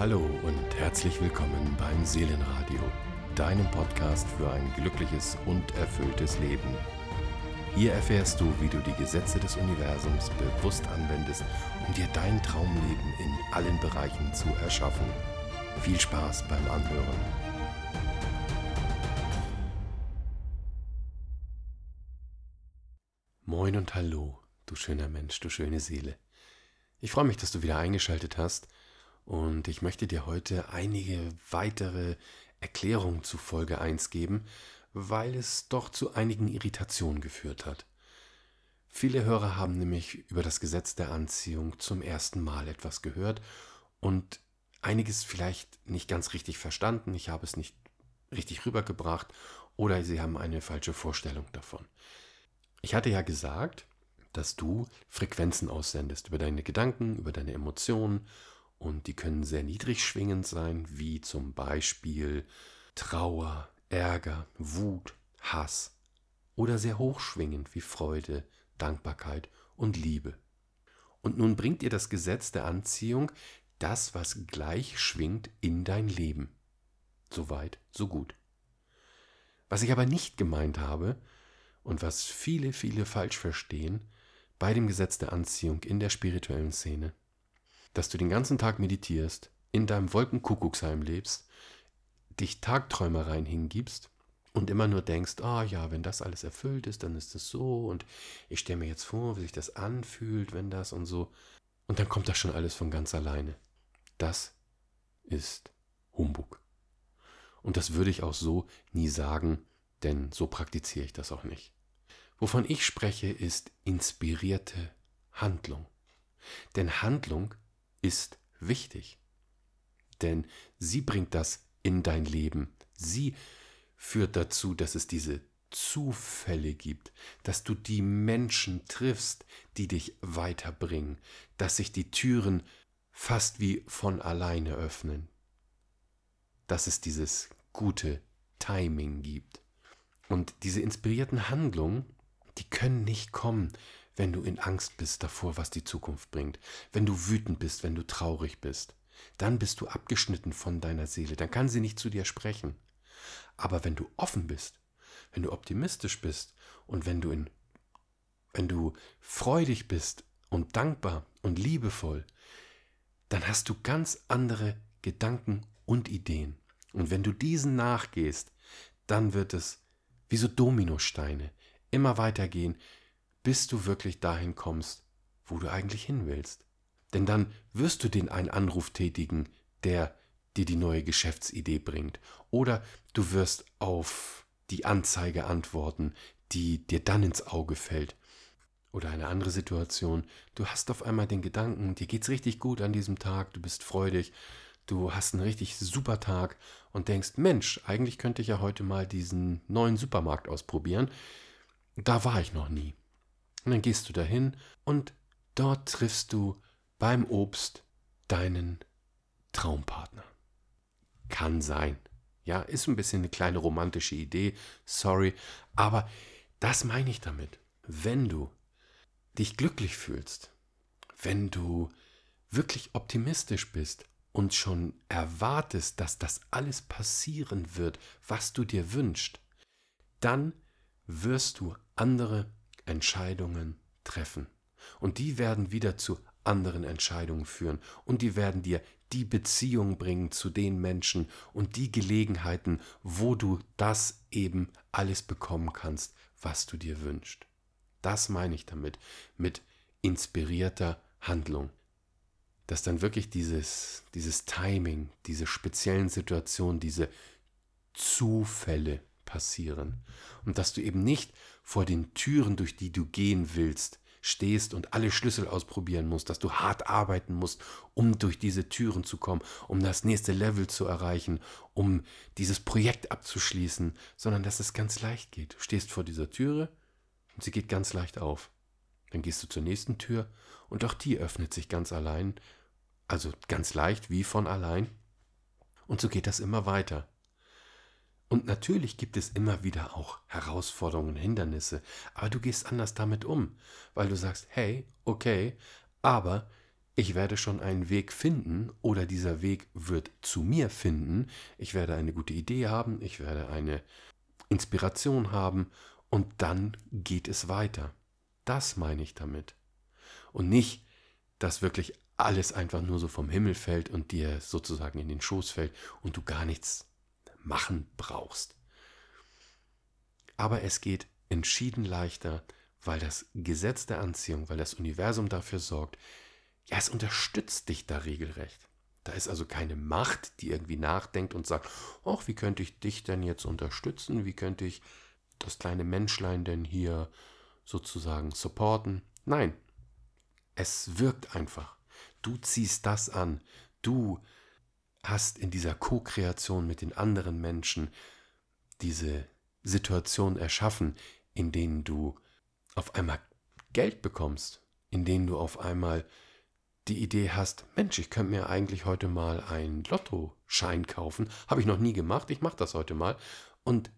Hallo und herzlich willkommen beim Seelenradio, deinem Podcast für ein glückliches und erfülltes Leben. Hier erfährst du, wie du die Gesetze des Universums bewusst anwendest, um dir dein Traumleben in allen Bereichen zu erschaffen. Viel Spaß beim Anhören. Moin und hallo, du schöner Mensch, du schöne Seele. Ich freue mich, dass du wieder eingeschaltet hast und ich möchte dir heute einige weitere Erklärungen zu Folge 1 geben, weil es doch zu einigen Irritationen geführt hat. Viele Hörer haben nämlich über das Gesetz der Anziehung zum ersten Mal etwas gehört und einiges vielleicht nicht ganz richtig verstanden, ich habe es nicht richtig rübergebracht oder sie haben eine falsche Vorstellung davon. Ich hatte ja gesagt, dass du Frequenzen aussendest über deine Gedanken, über deine Emotionen und die können sehr niedrig schwingend sein, wie zum Beispiel Trauer, Ärger, Wut, Hass oder sehr hochschwingend wie Freude, Dankbarkeit und Liebe. Und nun bringt dir das Gesetz der Anziehung das, was gleich schwingt, in dein Leben. So weit, so gut. Was ich aber nicht gemeint habe und was viele, viele falsch verstehen bei dem Gesetz der Anziehung in der spirituellen Szene, dass du den ganzen Tag meditierst, in deinem Wolkenkuckucksheim lebst, dich Tagträumereien hingibst und immer nur denkst, ah oh ja, wenn das alles erfüllt ist, dann ist es so und ich stelle mir jetzt vor, wie sich das anfühlt, wenn das und so. Und dann kommt das schon alles von ganz alleine. Das ist Humbug. Und das würde ich auch so nie sagen, denn so praktiziere ich das auch nicht. Wovon ich spreche, ist inspirierte Handlung. Denn Handlung ist wichtig. Denn sie bringt das in dein Leben. Sie führt dazu, dass es diese Zufälle gibt, dass du die Menschen triffst, die dich weiterbringen, dass sich die Türen fast wie von alleine öffnen, dass es dieses gute Timing gibt. Und diese inspirierten Handlungen, die können nicht kommen, wenn du in Angst bist davor, was die Zukunft bringt, wenn du wütend bist, wenn du traurig bist, dann bist du abgeschnitten von deiner Seele, dann kann sie nicht zu dir sprechen. Aber wenn du offen bist, wenn du optimistisch bist und wenn du in wenn du freudig bist und dankbar und liebevoll, dann hast du ganz andere Gedanken und Ideen. Und wenn du diesen nachgehst, dann wird es wie so Dominosteine immer weitergehen, bis du wirklich dahin kommst, wo du eigentlich hin willst. Denn dann wirst du den einen Anruf tätigen, der dir die neue Geschäftsidee bringt. Oder du wirst auf die Anzeige antworten, die dir dann ins Auge fällt. Oder eine andere Situation, du hast auf einmal den Gedanken, dir geht's richtig gut an diesem Tag, du bist freudig, du hast einen richtig super Tag und denkst, Mensch, eigentlich könnte ich ja heute mal diesen neuen Supermarkt ausprobieren. Da war ich noch nie. Und dann gehst du dahin und dort triffst du beim Obst deinen Traumpartner. Kann sein. Ja, ist ein bisschen eine kleine romantische Idee, sorry, aber das meine ich damit. Wenn du dich glücklich fühlst, wenn du wirklich optimistisch bist und schon erwartest, dass das alles passieren wird, was du dir wünschst, dann wirst du andere Entscheidungen treffen. Und die werden wieder zu anderen Entscheidungen führen. Und die werden dir die Beziehung bringen zu den Menschen und die Gelegenheiten, wo du das eben alles bekommen kannst, was du dir wünschst. Das meine ich damit, mit inspirierter Handlung. Dass dann wirklich dieses, dieses Timing, diese speziellen Situationen, diese Zufälle passieren. Und dass du eben nicht vor den Türen, durch die du gehen willst, stehst und alle Schlüssel ausprobieren musst, dass du hart arbeiten musst, um durch diese Türen zu kommen, um das nächste Level zu erreichen, um dieses Projekt abzuschließen, sondern dass es ganz leicht geht. Du stehst vor dieser Türe und sie geht ganz leicht auf. Dann gehst du zur nächsten Tür und auch die öffnet sich ganz allein, also ganz leicht wie von allein. Und so geht das immer weiter. Und natürlich gibt es immer wieder auch Herausforderungen, Hindernisse, aber du gehst anders damit um, weil du sagst, hey, okay, aber ich werde schon einen Weg finden oder dieser Weg wird zu mir finden. Ich werde eine gute Idee haben, ich werde eine Inspiration haben und dann geht es weiter. Das meine ich damit. Und nicht, dass wirklich alles einfach nur so vom Himmel fällt und dir sozusagen in den Schoß fällt und du gar nichts machen brauchst. Aber es geht entschieden leichter, weil das Gesetz der Anziehung, weil das Universum dafür sorgt, ja, es unterstützt dich da regelrecht. Da ist also keine Macht, die irgendwie nachdenkt und sagt, ach, wie könnte ich dich denn jetzt unterstützen? Wie könnte ich das kleine Menschlein denn hier sozusagen supporten? Nein, es wirkt einfach. Du ziehst das an. Du hast in dieser Co-Kreation mit den anderen Menschen diese Situation erschaffen, in denen du auf einmal Geld bekommst, in denen du auf einmal die Idee hast, Mensch, ich könnte mir eigentlich heute mal einen Lottoschein kaufen. Habe ich noch nie gemacht, ich mache das heute mal. Und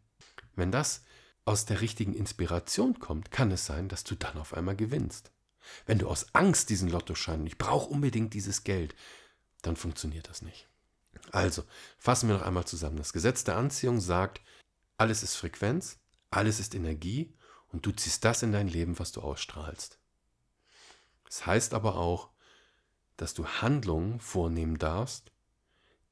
wenn das aus der richtigen Inspiration kommt, kann es sein, dass du dann auf einmal gewinnst. Wenn du aus Angst diesen Lottoschein, ich brauche unbedingt dieses Geld, dann funktioniert das nicht. Also, fassen wir noch einmal zusammen. Das Gesetz der Anziehung sagt, alles ist Frequenz, alles ist Energie und du ziehst das in dein Leben, was du ausstrahlst. Es das heißt aber auch, dass du Handlungen vornehmen darfst,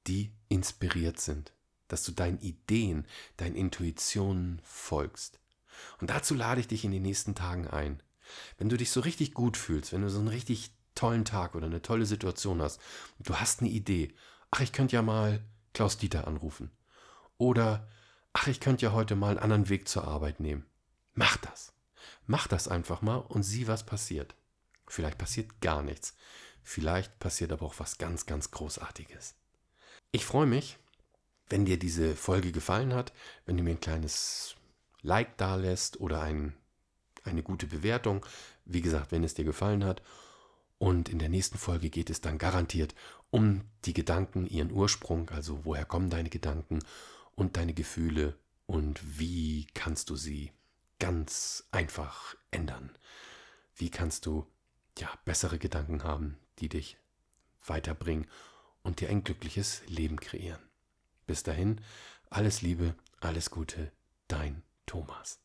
die inspiriert sind, dass du deinen Ideen, deinen Intuitionen folgst. Und dazu lade ich dich in den nächsten Tagen ein. Wenn du dich so richtig gut fühlst, wenn du so einen richtig tollen Tag oder eine tolle Situation hast, und du hast eine Idee, ach, ich könnte ja mal Klaus Dieter anrufen. Oder, ach, ich könnte ja heute mal einen anderen Weg zur Arbeit nehmen. Mach das. Mach das einfach mal und sieh, was passiert. Vielleicht passiert gar nichts. Vielleicht passiert aber auch was ganz, ganz Großartiges. Ich freue mich, wenn dir diese Folge gefallen hat, wenn du mir ein kleines Like da lässt oder ein, eine gute Bewertung. Wie gesagt, wenn es dir gefallen hat. Und in der nächsten Folge geht es dann garantiert um die Gedanken, ihren Ursprung, also woher kommen deine Gedanken und deine Gefühle und wie kannst du sie ganz einfach ändern. Wie kannst du ja bessere Gedanken haben, die dich weiterbringen und dir ein glückliches Leben kreieren. Bis dahin, alles Liebe, alles Gute, dein Thomas.